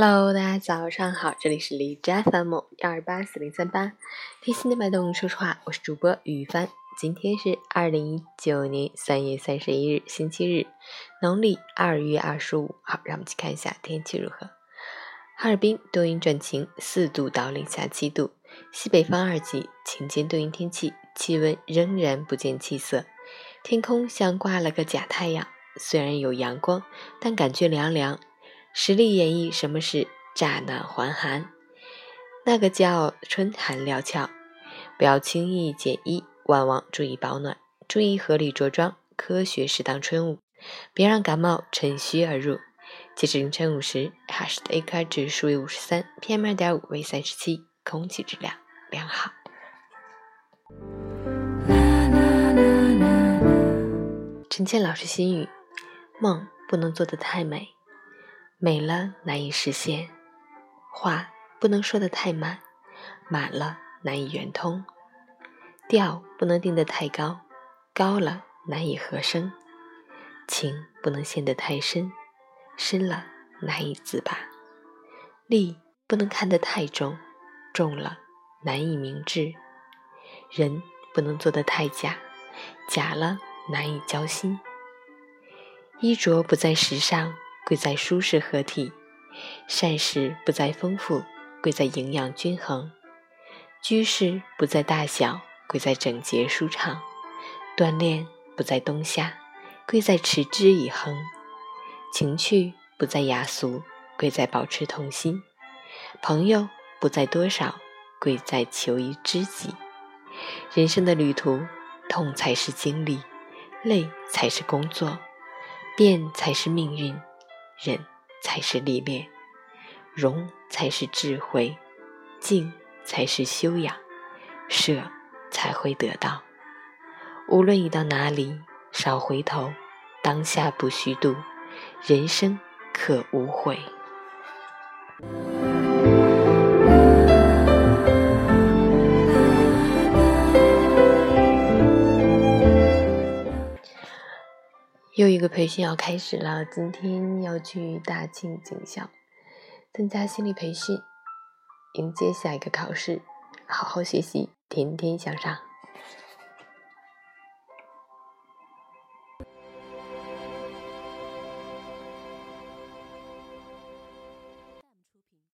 Hello，大家早上好，这里是李斋 FM 幺二八四零三八，贴心的脉动，说实话，我是主播雨帆。今天是二零一九年三月三十一日，星期日，农历二月二十五。好，让我们去看一下天气如何。哈尔滨多云转晴，四度到零下七度，西北风二级，晴间多云天气，气温仍然不见起色，天空像挂了个假太阳，虽然有阳光，但感觉凉凉。实力演绎什么是乍暖还寒，那个叫春寒料峭。不要轻易减衣，万望注意保暖，注意合理着装，科学适当春捂，别让感冒趁虚而入。截至凌晨五时，，Hush 的 AQI 指数为五十三，PM 二点五为三十七，空气质量良好。陈倩老师心语：梦不能做得太美。美了难以实现，话不能说的太满，满了难以圆通；调不能定得太高，高了难以和声；情不能陷得太深，深了难以自拔；利不能看得太重，重了难以明智；人不能做得太假，假了难以交心；衣着不在时尚。贵在舒适合体，膳食不在丰富，贵在营养均衡；居室不在大小，贵在整洁舒畅；锻炼不在冬夏，贵在持之以恒；情趣不在雅俗，贵在保持童心；朋友不在多少，贵在求一知己。人生的旅途，痛才是经历，累才是工作，变才是命运。忍才是历练，容才是智慧，静才是修养，舍才会得到。无论你到哪里，少回头，当下不虚度，人生可无悔。又一个培训要开始了，今天要去大庆警校参加心理培训，迎接下一个考试，好好学习，天天向上。